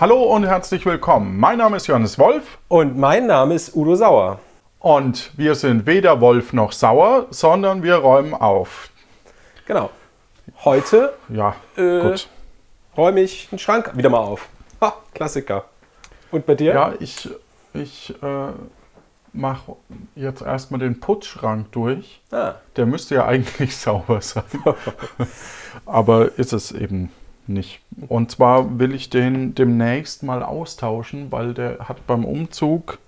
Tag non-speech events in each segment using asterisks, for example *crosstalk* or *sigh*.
Hallo und herzlich willkommen. Mein Name ist Johannes Wolf Und mein Name ist Udo Sauer. und wir sind weder Wolf noch Sauer, sondern wir räumen auf. Genau. Heute Ja, Äh, gut. räume ich einen Schrank wieder mal auf. Ha, Klassiker. Und bei dir? Ja, ich, ich äh, mache jetzt erstmal den Putzschrank durch. Ah, Der müsste ja *laughs* eigentlich sauber sein. Aber ist es eben nicht. Und zwar will ich den demnächst mal austauschen, weil der hat beim Umzug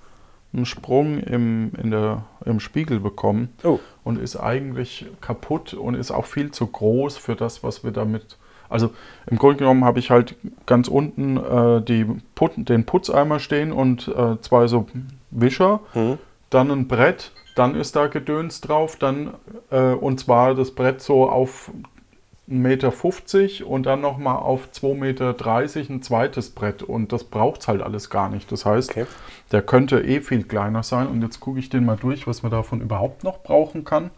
einen Sprung im, in der, im Spiegel bekommen Oh. und ist eigentlich kaputt und ist auch viel zu groß für das, was wir damit. Also im Grunde genommen habe ich halt ganz unten äh, die Put den Putzeimer stehen und äh, zwei so Wischer, Hm. dann ein Brett, dann ist da Gedöns drauf, dann äh, und zwar das Brett so auf 1,50 Meter und dann nochmal auf 2,30 Meter ein zweites Brett und das braucht es halt alles gar nicht. Das heißt, Okay. der könnte eh viel kleiner sein und jetzt gucke ich den mal durch, was man davon überhaupt noch brauchen kann.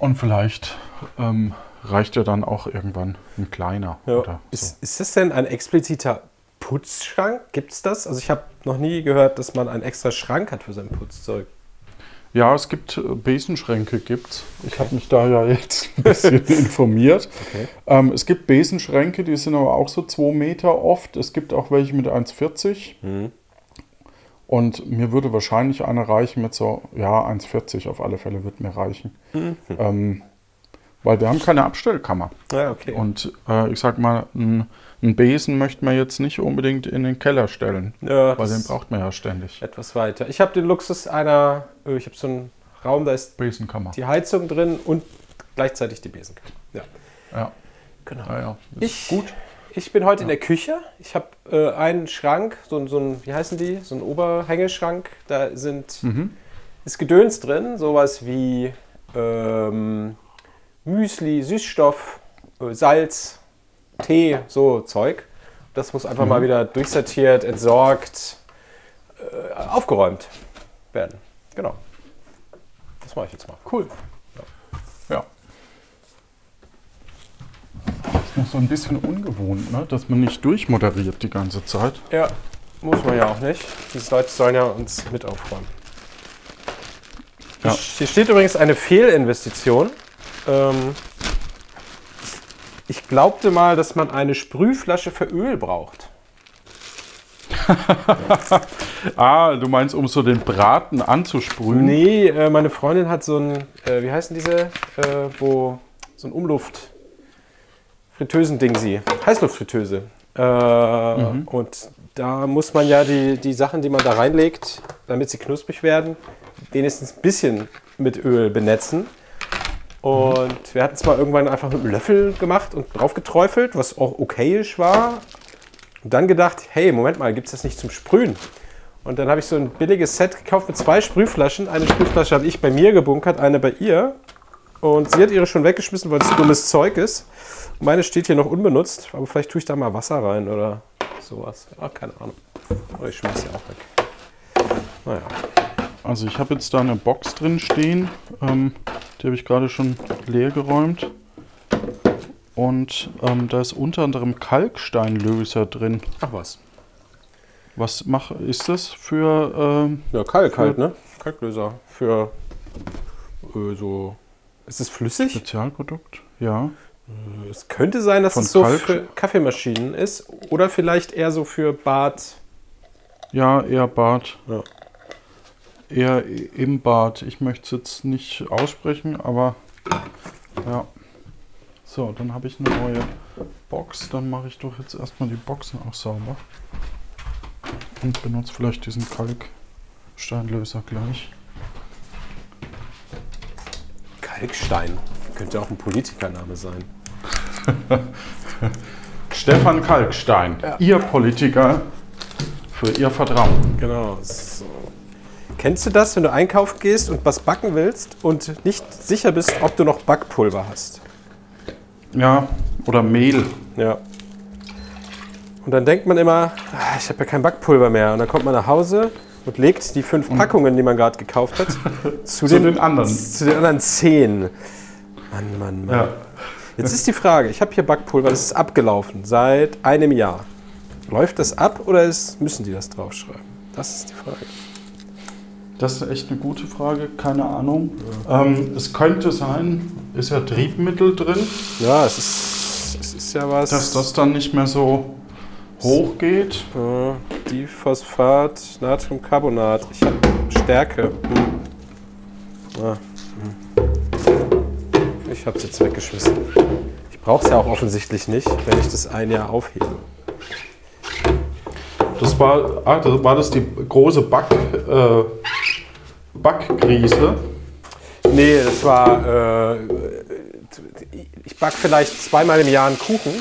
Und vielleicht ähm, reicht ja dann auch irgendwann ein kleiner. Ja. So. Ist, ist das denn ein expliziter Putzschrank? Gibt es das? Also ich habe noch nie gehört, dass man einen extra Schrank hat für sein Putzzeug. Ja, es gibt äh, Besenschränke, gibt's. Ich habe mich da ja jetzt ein bisschen *laughs* informiert. Okay. Ähm, es gibt Besenschränke, die sind aber auch so 2 Meter oft. Es gibt auch welche mit 1,40. Mhm. Und mir würde wahrscheinlich einer reichen mit so, ja, 1,40 auf alle Fälle wird mir reichen. Mhm. Ähm, weil wir haben keine Abstellkammer. Ja, okay. Und äh, ich sag mal, ein, ein Besen möchte man jetzt nicht unbedingt in den Keller stellen. ja, Weil den braucht man ja ständig. etwas weiter. Ich habe den Luxus einer, äh, ich habe so einen Raum, da ist Besenkammer. die Heizung drin und gleichzeitig die Besenkammer. Ja, Ja, genau. ja, ja. Ich, gut. ich bin heute in der Küche. Ich habe äh, einen Schrank, so, ein- so ein, wie heißen die? So ein Oberhängeschrank. Da sind, Mhm. ist Gedöns drin, sowas wie ähm, Müsli, Süßstoff, äh, Salz, Tee, so Zeug. Das muss einfach mal wieder durchsortiert, entsorgt, äh, aufgeräumt werden. Genau. Das mache ich jetzt mal. Cool. Ja. Ist noch so ein bisschen ungewohnt, ne? dass man nicht durchmoderiert die ganze Zeit. Ja, muss man ja auch nicht. Die Leute sollen ja uns mit aufräumen. Ja. Hier steht übrigens eine Fehlinvestition. Ähm, ich glaubte mal, dass man eine Sprühflasche für Öl braucht. *laughs* Ah, du meinst, um so den Braten anzusprühen? Nee, äh, meine Freundin hat so ein, äh, wie heißen diese, äh, wo, so ein Umluft, Fritteusen-Ding sie, Heißluftfritteuse. Äh, Und da muss man ja die, die Sachen, die man da reinlegt, damit sie knusprig werden, wenigstens ein bisschen mit Öl benetzen. Und wir hatten es mal irgendwann einfach mit einem Löffel gemacht und drauf geträufelt, was auch okayisch war. Und dann gedacht, hey, Moment mal, gibt es das nicht zum Sprühen? Und dann habe ich so ein billiges Set gekauft mit zwei Sprühflaschen. Eine Sprühflasche habe ich bei mir gebunkert, eine bei ihr. Und sie hat ihre schon weggeschmissen, weil es dummes Zeug ist. Meine steht hier noch unbenutzt, aber vielleicht tue ich da mal Wasser rein oder sowas. Ah, keine Ahnung. Oder ich schmeiße sie auch weg. Naja. Also ich habe jetzt da eine Box drin stehen, ähm, die habe ich gerade schon leer geräumt. Und ähm, da ist unter anderem Kalksteinlöser drin. Ach was. Was mach, ist das für... Ähm, Ja, Kalk halt, ne? Kalklöser. Für äh, so. Ist es flüssig? Spezialprodukt? Ja. Es könnte sein, dass Von es so Kalk- für Kaffeemaschinen ist. Oder vielleicht eher so für Bad. Ja, eher Bad. Ja. Eher im Bad. Ich möchte es jetzt nicht aussprechen, aber ja. So, dann habe ich eine neue Box. Dann mache ich doch jetzt erstmal die Boxen auch sauber. Und benutze vielleicht diesen Kalksteinlöser gleich. Kalkstein. Könnte auch ein Politikername sein. *laughs* Stefan Kalkstein, Ihr Politiker für Ihr Vertrauen. Genau. So. Kennst du das, wenn du einkaufen gehst und was backen willst und nicht sicher bist, ob du noch Backpulver hast? Ja, oder Mehl. Ja. Und dann denkt man immer, ah, ich habe ja kein Backpulver mehr. Und dann kommt man nach Hause und legt die fünf Packungen, die man gerade gekauft hat, *laughs* zu, den anderen. Zu den anderen zehn. Mann, Mann, Mann. Ja. Jetzt ist die Frage, ich habe hier Backpulver, das ist abgelaufen seit einem Jahr. Läuft das ab oder ist, müssen die das draufschreiben? Das ist die Frage. Das ist echt eine gute Frage, keine Ahnung. Ähm, es könnte sein, ist ja Triebmittel drin, Ja, es ist, es ist ja was. dass das dann nicht mehr so hoch geht. Äh, Diphosphat, Natriumcarbonat. Ich habe Stärke. Hm. Ah, hm. Ich habe es jetzt weggeschmissen. Ich brauche es ja auch offensichtlich nicht, wenn ich das ein Jahr aufhebe. Das war, ah, das war das die große Back, äh, Backkrise. Nee, das war. Äh, ich backe vielleicht zweimal im Jahr einen Kuchen.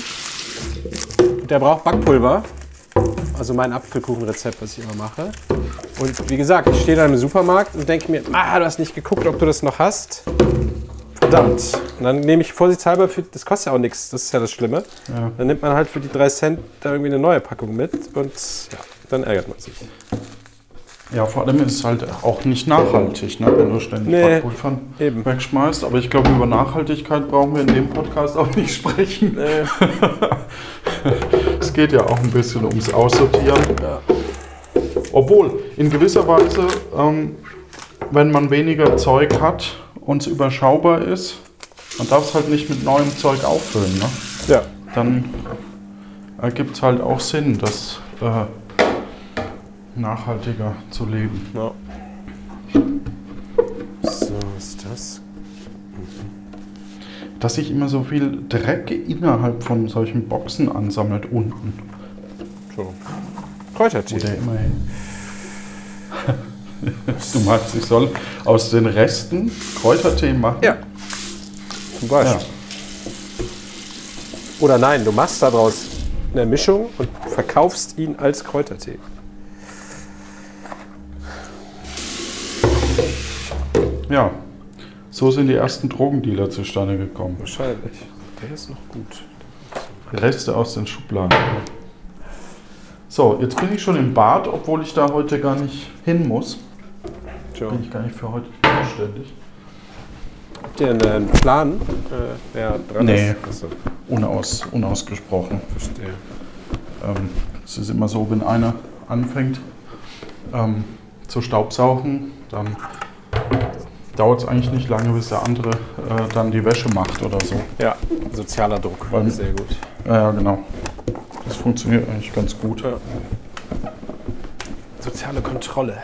Der braucht Backpulver. Also mein Apfelkuchenrezept, was ich immer mache. Und wie gesagt, ich stehe dann im Supermarkt und denke mir, ah, du hast nicht geguckt, ob du das noch hast. Verdammt. Und dann nehme ich vorsichtshalber, für, das kostet ja auch nichts, das ist ja das Schlimme. Ja. Dann nimmt man halt für die drei Cent da irgendwie eine neue Packung mit und ja, dann ärgert man sich. Ja, vor allem ist es halt auch nicht nachhaltig, ne, wenn du ständig Nee, Backpulver eben. wegschmeißt. Aber ich glaube, über Nachhaltigkeit brauchen wir in dem Podcast auch nicht sprechen. Äh, *laughs* Es geht ja auch ein bisschen ums Aussortieren. Ja. Obwohl, in gewisser Weise, ähm, wenn man weniger Zeug hat und es überschaubar ist, man darf es halt nicht mit neuem Zeug auffüllen. Ne? ja. Dann ergibt es halt auch Sinn, das äh, nachhaltiger zu leben. ja. So, ist das. Dass sich immer so viel Dreck innerhalb von solchen Boxen ansammelt unten. So. Kräutertee. Oder immerhin. *laughs* du meinst, ich soll aus den Resten Kräutertee machen? Ja. Zum Beispiel. Ja. Oder nein, du machst daraus eine Mischung und verkaufst ihn als Kräutertee. Ja. So sind die ersten Drogendealer zustande gekommen. Wahrscheinlich. Der ist noch gut. Reste aus den Schubladen. So, jetzt bin ich schon im Bad, obwohl ich da heute gar nicht hin muss. Tja. Bin ich gar nicht für heute zuständig. Habt ihr einen Plan, äh, wer dran Nee. ist? Achso, Unaus, unausgesprochen. verstehe. Ähm, es ist immer so, wenn einer anfängt ähm, zu staubsaugen, dann dauert es eigentlich nicht lange, bis der andere äh, dann die Wäsche macht oder so. Ja, sozialer Druck. Weil- Sehr gut. Ja, genau. Das funktioniert eigentlich ganz gut. Ja. Soziale Kontrolle.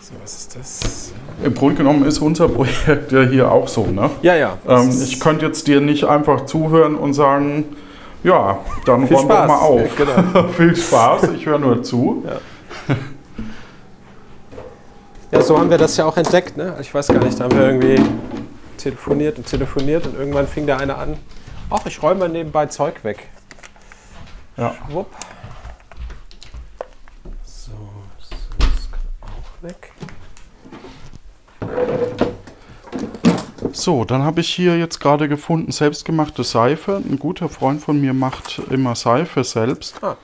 So, was ist das? Im Grunde genommen ist unser Projekt ja hier auch so. Ne? Ja, ja. Ähm, ich könnte jetzt dir nicht einfach zuhören und sagen, ja, dann Viel räum doch Spaß. mal auf. Ja, genau. *laughs* Viel Spaß, ich höre nur zu. Ja, so haben wir das ja auch entdeckt, ne? Ich weiß gar nicht, da haben wir irgendwie telefoniert und telefoniert und irgendwann fing der eine an, ach, ich räume mal nebenbei Zeug weg. Ja. Wupp. So, so, das kann auch weg. So, dann habe ich hier jetzt gerade gefunden, selbstgemachte Seife. Ein guter Freund von mir macht immer Seife selbst Ah.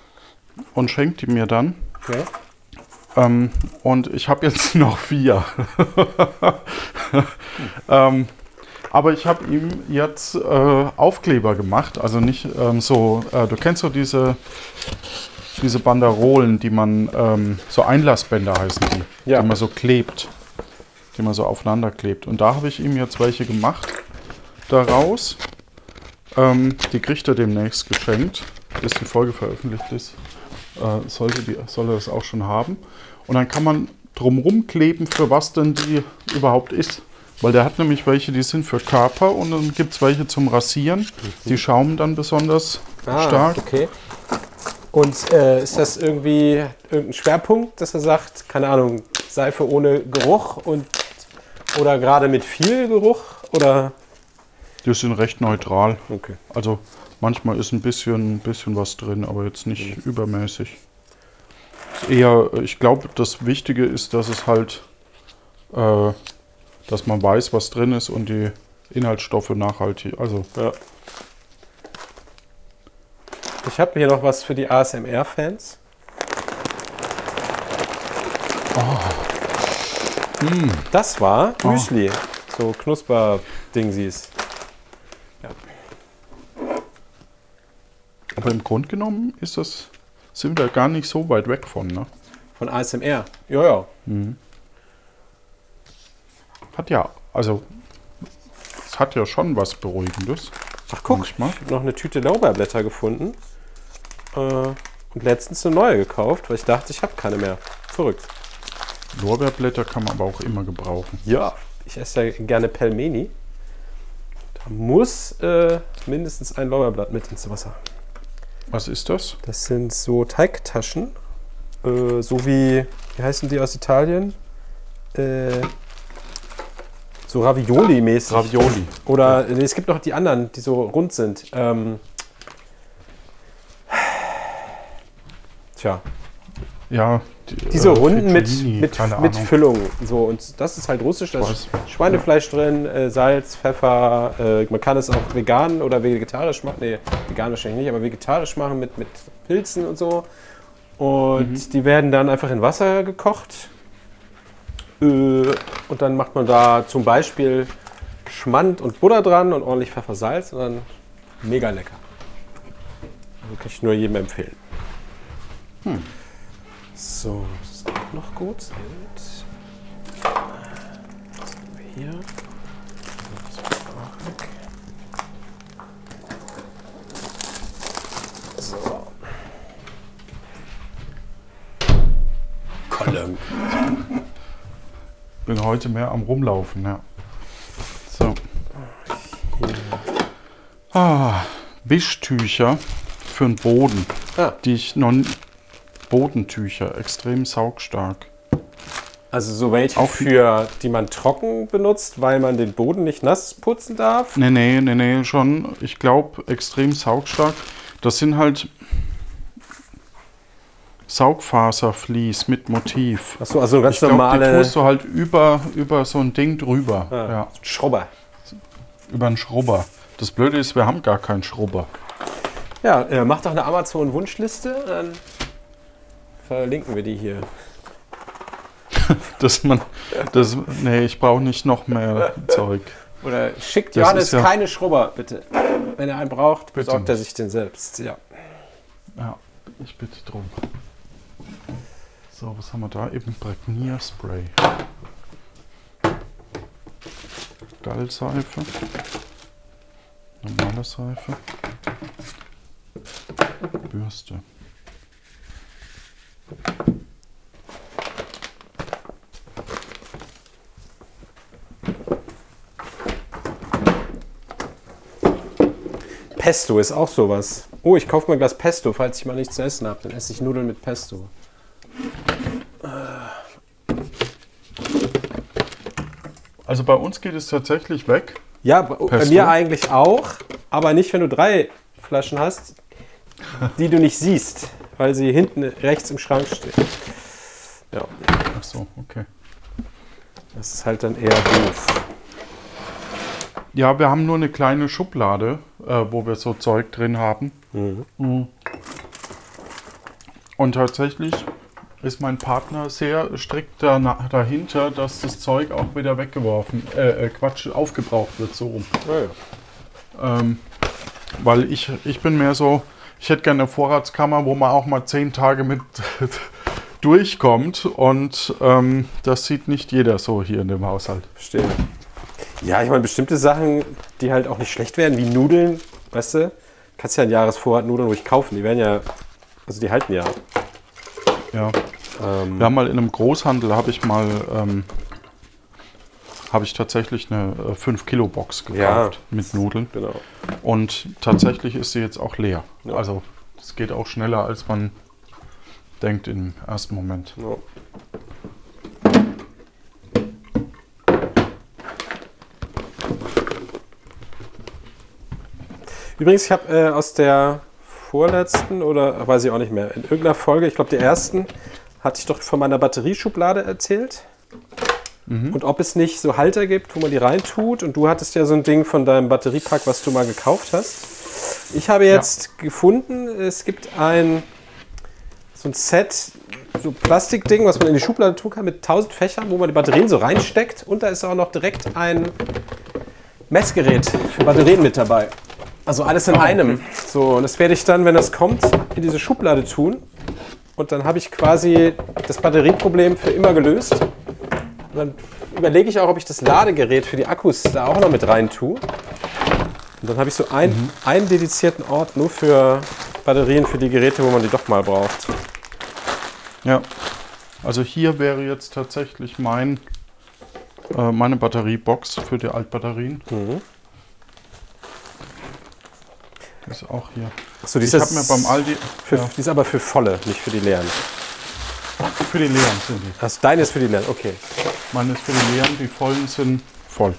und schenkt die mir dann. Okay. Ähm, und ich habe jetzt *laughs* noch vier. *laughs* ähm, aber ich habe ihm jetzt äh, Aufkleber gemacht. Also nicht ähm, so, äh, du kennst so diese, diese Banderolen, die man, ähm, so Einlassbänder heißen die, Ja. die man so klebt. Die man so aufeinander klebt. Und da habe ich ihm jetzt welche gemacht daraus. Ähm, die kriegt er demnächst geschenkt, bis die Folge veröffentlicht ist. Äh, sollte die, soll er das auch schon haben. Und dann kann man drumrum kleben, für was denn die überhaupt ist. Weil der hat nämlich welche, die sind für Körper und dann gibt es welche zum Rasieren. Die schaumen dann besonders Ah, stark. okay. Und äh, ist das irgendwie irgendein Schwerpunkt, dass er sagt, keine Ahnung, Seife ohne Geruch und oder gerade mit viel Geruch? Oder Die sind recht neutral. okay. Also manchmal ist ein bisschen, bisschen was drin, aber jetzt nicht übermäßig. Eher, ich glaube, das Wichtige ist, dass es halt, äh, dass man weiß, was drin ist und die Inhaltsstoffe nachhaltig. Also Ja. Ich habe hier noch was für die ASMR-Fans. Das war Müsli. So Knusper-Dingsies. Aber im Grunde genommen ist das sind wir gar nicht so weit weg von, ne? Von ASMR. Ja, ja. Hat ja, also es hat ja schon was Beruhigendes. Ach guck, Manchmal. ich habe noch eine Tüte Lorbeerblätter gefunden. Äh, und letztens eine neue gekauft, weil ich dachte, ich habe keine mehr. Verrückt. Lorbeerblätter kann man aber auch immer gebrauchen. Ja. Ich esse ja gerne Pelmeni. Da muss äh, mindestens ein Lorbeerblatt mit ins Wasser. Was ist das? Das sind so Teigtaschen. Äh, so wie, wie heißen die aus Italien? Äh, so Ravioli-mäßig. Ravioli. Oder nee, es gibt noch die anderen, die so rund sind. Ähm, tja, Ja. Die- diese äh, Runden mit, mit, mit. Füllung. So, und das ist halt russisch, da ist Schweinefleisch drin, äh, Salz, Pfeffer. Äh, man kann es auch vegan oder vegetarisch machen. Nee, vegan wahrscheinlich nicht, aber vegetarisch machen mit, mit Pilzen und so. Und Mhm. die werden dann einfach in Wasser gekocht. Äh, und dann macht man da zum Beispiel Schmand und Butter dran und ordentlich Pfeffer, Salz und dann mega lecker. Also kann ich nur jedem empfehlen. Hm. So, das ist auch noch gut. Sehr gut. Was haben wir hier? So. Column. Bin heute mehr am Rumlaufen, ja. So. Ah, Wischtücher für den Boden, Ah, die ich noch Bodentücher, extrem saugstark. also so welche Auch- für, die man trocken benutzt, weil man den Boden nicht nass putzen darf. Nee, nee, nee, nee, schon, ich glaube, extrem saugstark. Das sind halt Saugfaservlies mit Motiv. Achso, also ganz Ich glaube, die normale tust du halt über, über so ein Ding drüber. Ah. Ja, Schrubber. über einen Schrubber. Das Blöde ist, wir haben gar keinen Schrubber. Ja, äh, mach doch eine Amazon-Wunschliste, dann verlinken wir die hier. *laughs* Dass man, das, nee, ich brauche nicht noch mehr Zeug. Oder schickt Das Johannes ja- keine Schrubber, bitte. Wenn er einen braucht, Bitte besorgt er sich den selbst. Ja. Ja, ich bitte drum. So, was haben wir da? Eben Prägnierspray. Gallseife. Normale Seife. Bürste. Pesto ist auch sowas. Oh, ich kaufe mal ein Glas Pesto, falls ich mal nichts zu essen habe. Dann esse ich Nudeln mit Pesto. Also bei uns geht es tatsächlich weg. Ja, bei, bei Pesto? mir eigentlich auch, aber nicht, wenn du drei Flaschen hast, die du nicht siehst, weil sie hinten rechts im Schrank stehen. Ja, Ach so, okay. das ist halt dann eher doof. Ja, wir haben nur eine kleine Schublade, äh, wo wir so Zeug drin haben. Mhm. Und tatsächlich ist mein Partner sehr strikt dana- dahinter, dass das Zeug auch wieder weggeworfen, äh, äh, Quatsch, aufgebraucht wird, so rum. Ja, ja. Ähm, weil ich, ich bin mehr so, ich hätte gerne eine Vorratskammer, wo man auch mal zehn Tage mit *laughs* durchkommt. Und ähm, das sieht nicht jeder so hier in dem Haushalt. Verstehe. Ja, ich meine, bestimmte Sachen, die halt auch nicht schlecht werden, wie Nudeln, weißt du, kannst ja einen Jahresvorrat Nudeln ruhig kaufen. Die werden ja, also die halten ja. Ja. Ähm, Wir haben mal in einem Großhandel, habe ich mal, ähm, habe ich tatsächlich eine 5 Kilo Box gekauft Ja. mit Nudeln. Genau. Und tatsächlich ist sie jetzt auch leer. Ja. Also es geht auch schneller, als man denkt im ersten Moment. Ja. Übrigens, ich habe äh, aus der vorletzten oder weiß ich auch nicht mehr, in irgendeiner Folge, ich glaube der ersten, hatte ich doch von meiner Batterieschublade erzählt. Und ob es nicht so Halter gibt, wo man die reintut. Und du hattest ja so ein Ding von deinem Batteriepack, was du mal gekauft hast. Ich habe jetzt gefunden, es gibt ein so ein Set, so Plastikding, was man in die Schublade tun kann mit 1000 Fächern, wo man die Batterien so reinsteckt. Und da ist auch noch direkt ein Messgerät für Batterien mit dabei. Also alles in Ah, einem. So, und das werde ich dann, wenn das kommt, in diese Schublade tun. und dann habe ich quasi das Batterieproblem für immer gelöst. Und dann überlege ich auch, ob ich das Ladegerät für die Akkus da auch noch mit rein tue. Und dann habe ich so ein, Mhm. einen dedizierten Ort nur für Batterien für die Geräte, wo man die doch mal braucht. Ja. Also hier wäre jetzt tatsächlich mein, äh, meine Batteriebox für die Altbatterien. Mhm. Ist auch hier. Achso, die Ich ist, habe mir beim Aldi für, ja, die ist aber für volle, nicht für die leeren. für die leeren sind die. Also deine ist für die leeren, okay. Meine ist für die leeren, die vollen sind voll.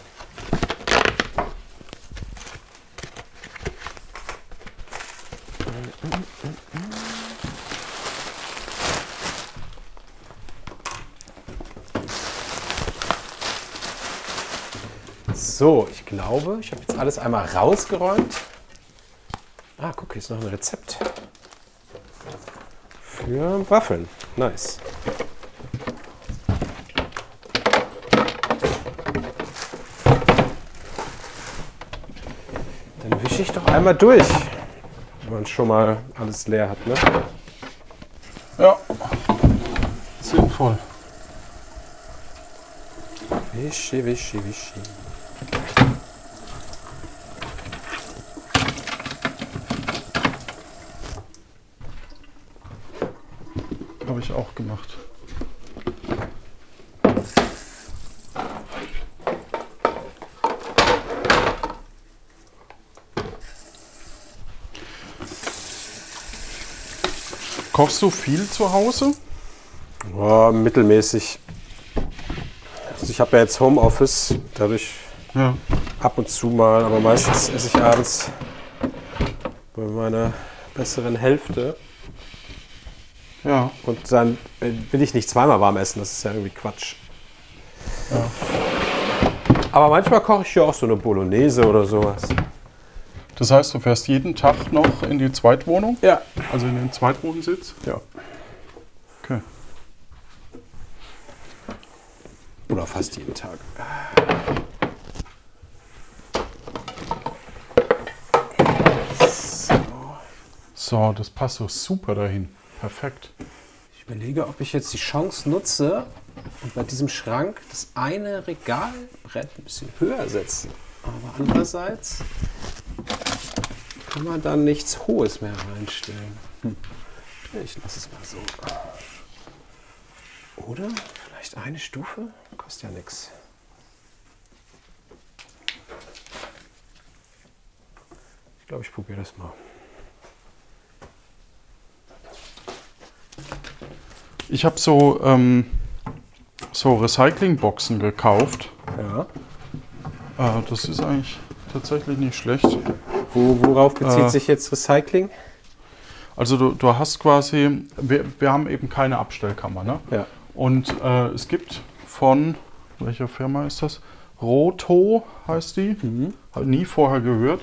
So, ich glaube, ich habe jetzt alles einmal rausgeräumt. Hier ist noch ein Rezept. Für Waffeln. Nice. Dann wische ich doch einmal durch. Wenn man schon mal alles leer hat, ne? Ja. Sinnvoll. Wischi, wischi, wischi. Ich auch gemacht. Kochst du viel zu Hause? Boah, mittelmäßig. Also ich habe ja jetzt Homeoffice, dadurch Ja. ab und zu mal, aber meistens esse ich abends bei meiner besseren Hälfte. Ja. Und dann will ich nicht zweimal warm essen, das ist ja irgendwie Quatsch. Aber manchmal koche ich ja auch so eine Bolognese oder sowas. Das heißt, du fährst jeden Tag noch in die Zweitwohnung? Ja. Also in den Zweitwohnsitz? ja. Okay. Oder fast jeden Tag. So, das passt so super dahin. Perfekt. Ich überlege, ob ich jetzt die Chance nutze und bei diesem Schrank das eine Regalbrett ein bisschen höher setze. Aber andererseits kann man dann nichts Hohes mehr reinstellen. Hm. Ich lasse es mal so. Oder vielleicht eine Stufe? Kostet ja nichts. Ich glaube, ich probiere das mal. Ich habe so, ähm, so Recyclingboxen gekauft. Ja. Äh, das ist eigentlich tatsächlich nicht schlecht. Wo, worauf bezieht Äh, sich jetzt Recycling? Also du, du hast quasi, wir, wir haben eben keine Abstellkammer, ne? Ja. Und äh, es gibt von, welcher Firma ist das? Roto heißt die. Habe nie vorher gehört.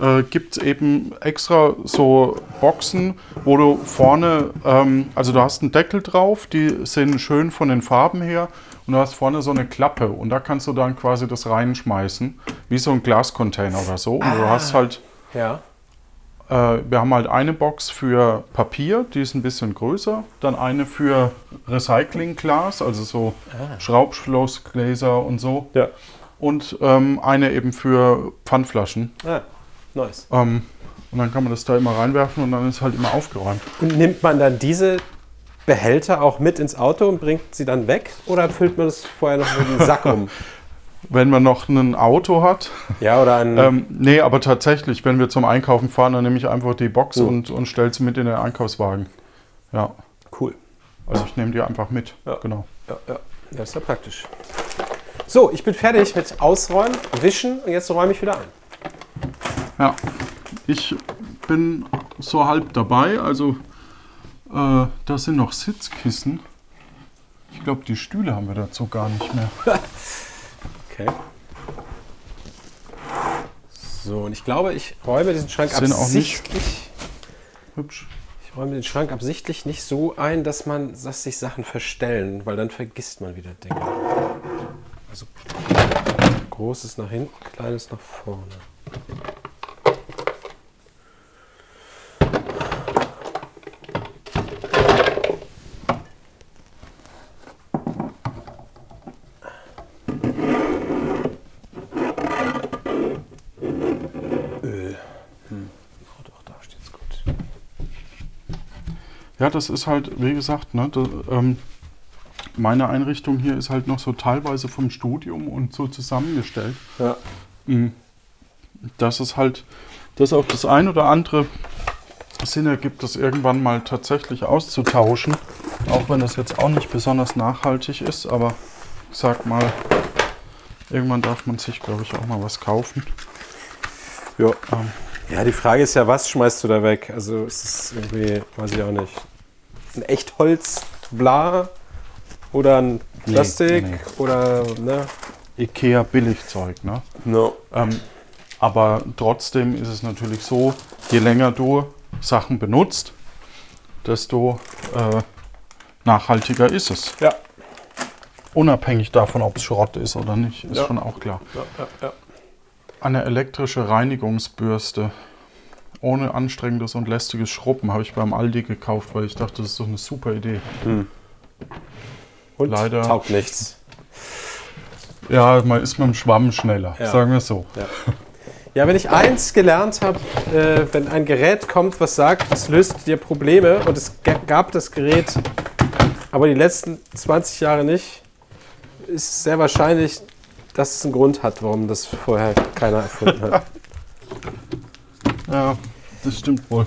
Äh, gibt es eben extra so Boxen, wo du vorne, ähm, also du hast einen Deckel drauf, die sind schön von den Farben her und du hast vorne so eine Klappe und da kannst du dann quasi das reinschmeißen, wie so ein Glascontainer oder so. Und du hast halt Ja. Äh, wir haben halt eine Box für Papier, die ist ein bisschen größer. Dann eine für Recyclingglas, also so Schraubschlossgläser und so. Ja. Und ähm, eine eben für Pfandflaschen. Ah, nice. Ähm, und dann kann man das da immer reinwerfen und dann ist halt immer aufgeräumt. Und nimmt man dann diese Behälter auch mit ins Auto und bringt sie dann weg? Oder füllt man das vorher noch mit einem Sack um? *laughs* Wenn man noch ein Auto hat. Ja, oder ein. Ähm, nee, aber tatsächlich, wenn wir zum Einkaufen fahren, dann nehme ich einfach die Box Mhm. und, und stelle sie mit in den Einkaufswagen. Ja, cool. also ich nehme die einfach mit. Ja. Genau. Ja, ja. ja, ist ja praktisch. So, ich bin fertig mit Ausräumen, Wischen und jetzt räume ich wieder ein. Ja, ich bin so halb dabei. Also, äh, da sind noch Sitzkissen. Ich glaube, die Stühle haben wir dazu gar nicht mehr. *laughs* Okay. So, und ich glaube, ich räume diesen Schrank Sind absichtlich. Hübsch. Ich räume den Schrank absichtlich nicht so ein, dass man, dass sich Sachen verstellen, weil dann vergisst man wieder Dinge. Also großes nach hinten, kleines nach vorne. Ja, das ist halt, wie gesagt, ne, das, ähm, meine Einrichtung hier ist halt noch so teilweise vom Studium und so zusammengestellt. Ja. Mhm. Dass es halt, dass auch das ein oder andere Sinn ergibt, das irgendwann mal tatsächlich auszutauschen. Auch wenn das jetzt auch nicht besonders nachhaltig ist, aber ich sag mal, irgendwann darf man sich, glaube ich, auch mal was kaufen. Ja. Ähm, ja, die Frage ist ja, was schmeißt du da weg? Also ist es irgendwie, weiß ich auch nicht, ein Echtholz, bla oder ein Nee, Plastik nee. oder, ne? Ikea Billigzeug, ne? No. Ähm, aber trotzdem ist es natürlich so, je länger du Sachen benutzt, desto äh, nachhaltiger ist es. Ja. Unabhängig davon, ob es Schrott ist oder nicht, ist Ja. schon auch klar. Ja, ja. Eine elektrische Reinigungsbürste ohne anstrengendes und lästiges Schrubben habe ich beim Aldi gekauft, weil ich dachte, das ist doch eine super Idee. Und Leider- taugt nichts. Ja, man ist mit dem Schwamm schneller, Ja. sagen wir es so. Ja. ja, wenn ich eins gelernt habe, äh, wenn ein Gerät kommt, was sagt, es löst dir Probleme und es ga- gab das Gerät, aber die letzten 20 Jahre nicht, ist es sehr wahrscheinlich, dass es einen Grund hat, warum das vorher keiner erfunden hat. *laughs* Ja, das stimmt wohl.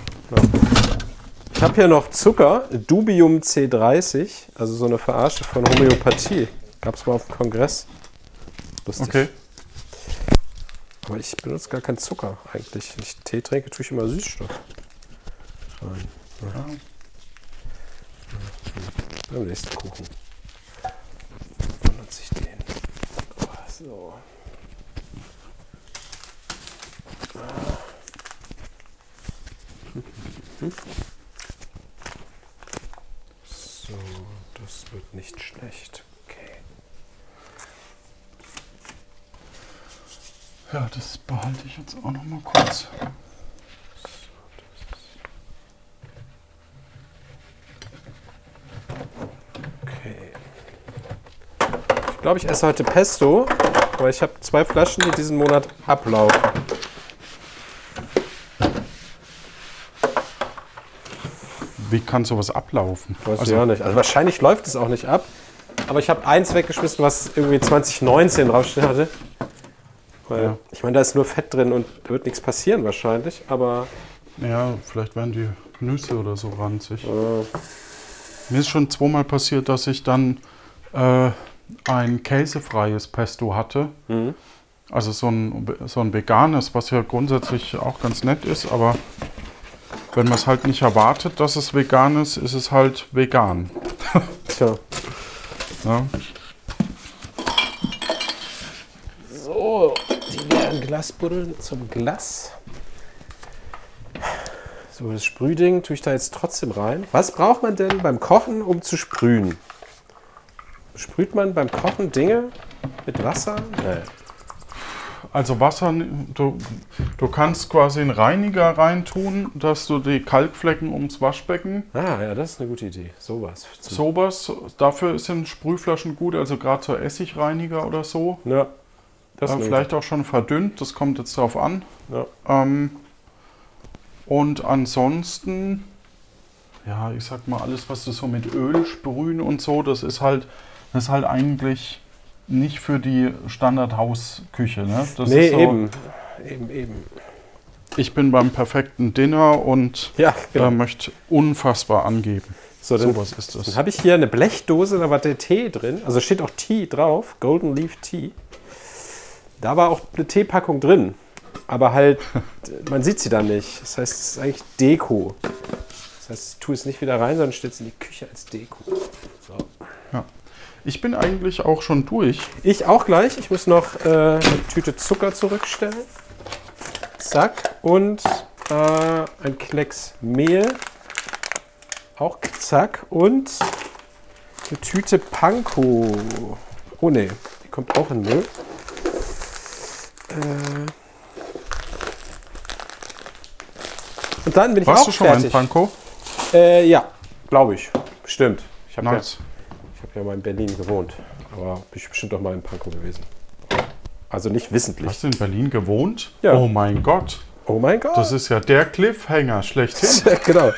Ich habe hier noch Zucker, Dubium C30, also so eine Verarsche von Homöopathie. Gab es mal auf dem Kongress. Lustig. Okay. Aber ich benutze gar keinen Zucker eigentlich. Wenn ich Tee trinke, tue ich immer Süßstoff. Rein. Ja. Beim nächsten Kuchen benutze ich den. Oh, so. So, das wird nicht schlecht. Okay. Ja, das behalte ich jetzt auch noch mal kurz. Okay. Ich glaube, ich esse heute Pesto, weil ich habe zwei Flaschen, die diesen Monat ablaufen. Wie kann sowas ablaufen? Weiß Also, ich auch nicht. Also wahrscheinlich läuft es auch nicht ab. Aber ich habe eins weggeschmissen, was irgendwie 2019 draufstehen hatte. Weil, Ja. Ich meine, da ist nur Fett drin und da wird nichts passieren wahrscheinlich. Aber Ja, vielleicht werden die Nüsse oder so ranzig. äh, Mir ist schon zweimal passiert, dass ich dann äh, ein käsefreies Pesto hatte. Mhm. Also so ein, so ein veganes, was ja grundsätzlich auch ganz nett ist, aber wenn man es halt nicht erwartet, dass es vegan ist, ist es halt vegan. *laughs* tja. Ne? So, die leeren Glasbuddeln zum Glas. So, das Sprühding tue ich da jetzt trotzdem rein. Was braucht man denn beim Kochen, um zu sprühen? Sprüht man beim Kochen Dinge mit Wasser? Nee. Also Wasser, du, du kannst quasi einen Reiniger reintun, dass du die Kalkflecken ums Waschbecken, Ah, ja, das ist eine gute Idee. Sowas. Sowas, dafür sind Sprühflaschen gut, also gerade so Essigreiniger oder so. Ja, das Äh, vielleicht auch schon verdünnt, das kommt jetzt drauf an. Ja. Ähm, und ansonsten, ja, ich sag mal, alles, was du so mit Öl sprühen und so, das ist halt, das ist halt eigentlich nicht für die Standardhausküche. Ne? Das Nee, ist so, eben. Eben, eben. Ich bin beim perfekten Dinner und Ja, äh, genau. möchte unfassbar angeben. So, dann, Sowas ist dann das. habe ich hier eine Blechdose, da war der Tee drin. Also steht auch Tee drauf, Golden Leaf Tea. Da war auch eine Teepackung drin. Aber halt, *laughs* man sieht sie dann nicht. Das heißt, es ist eigentlich Deko. Das heißt, ich tue es nicht wieder rein, sondern stelle es in die Küche als Deko. Ich bin eigentlich auch schon durch. Ich auch gleich. Ich muss noch äh, eine Tüte Zucker zurückstellen. Zack. Und äh, ein Klecks Mehl. Auch zack. Und eine Tüte Panko. Oh ne, die kommt auch in Müll. Äh, und dann bin ich Warst auch du schon mal in fertig. Pankow? Äh, ja, glaube ich. Stimmt. Ich habe Nice. Ja mal in Berlin gewohnt. Aber bin ich bestimmt auch mal in Pankow gewesen. Also nicht wissentlich. Hast du in Berlin gewohnt? Ja. Oh mein Gott. Oh mein Gott. Das ist ja der Cliffhanger schlechthin. *laughs* genau.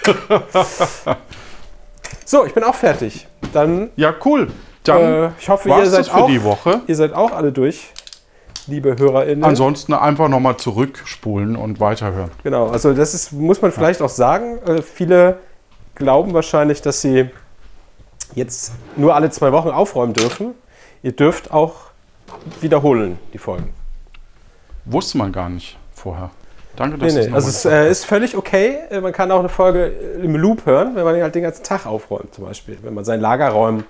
So, ich bin auch fertig. Dann, Ja, cool. Dann äh, ich hoffe, ihr seid, auch, die Woche. ihr seid auch alle durch, liebe HörerInnen. Ansonsten einfach nochmal zurückspulen und weiterhören. Genau, also das ist, muss man vielleicht auch sagen. Äh, viele glauben wahrscheinlich, dass sie jetzt nur alle zwei Wochen aufräumen dürfen. Ihr dürft auch wiederholen, die Folgen. Wusste man gar nicht vorher. Danke, Nee, dass nee. du's Also es äh, ist völlig okay. Äh, Man kann auch eine Folge äh, im Loop hören, wenn man halt den ganzen Tag aufräumt, zum Beispiel. Wenn man seinen Lagerraum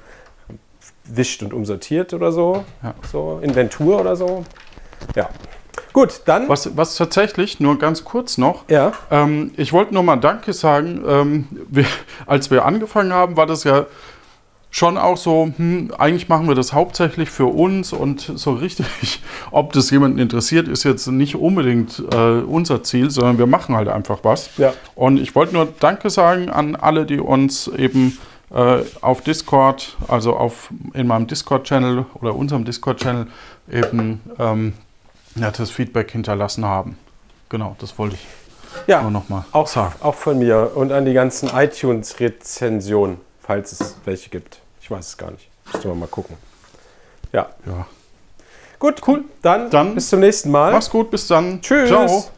wischt und umsortiert oder so. Ja. So, Inventur oder so. Ja. Gut, dann. Was, was tatsächlich, nur ganz kurz noch, Ja. ähm, ich wollte nur mal Danke sagen. Ähm, wir, als wir angefangen haben, war das ja schon auch so, hm, eigentlich machen wir das hauptsächlich für uns und so richtig, *laughs* ob das jemanden interessiert, ist jetzt nicht unbedingt äh, unser Ziel, sondern wir machen halt einfach was. Ja. Und ich wollte nur Danke sagen an alle, die uns eben äh, auf Discord, also auf, in meinem Discord-Channel oder unserem Discord-Channel eben ähm, ja, das Feedback hinterlassen haben. Genau, das wollte ich Ja. nur nochmal Auch, sagen. auch von mir und an die ganzen iTunes-Rezensionen, falls es welche gibt. Ich weiß es gar nicht. Müsste man mal gucken. Ja. Ja. Gut, cool. Dann, Dann- bis zum nächsten Mal. Mach's gut, bis dann. Tschüss. Ciao.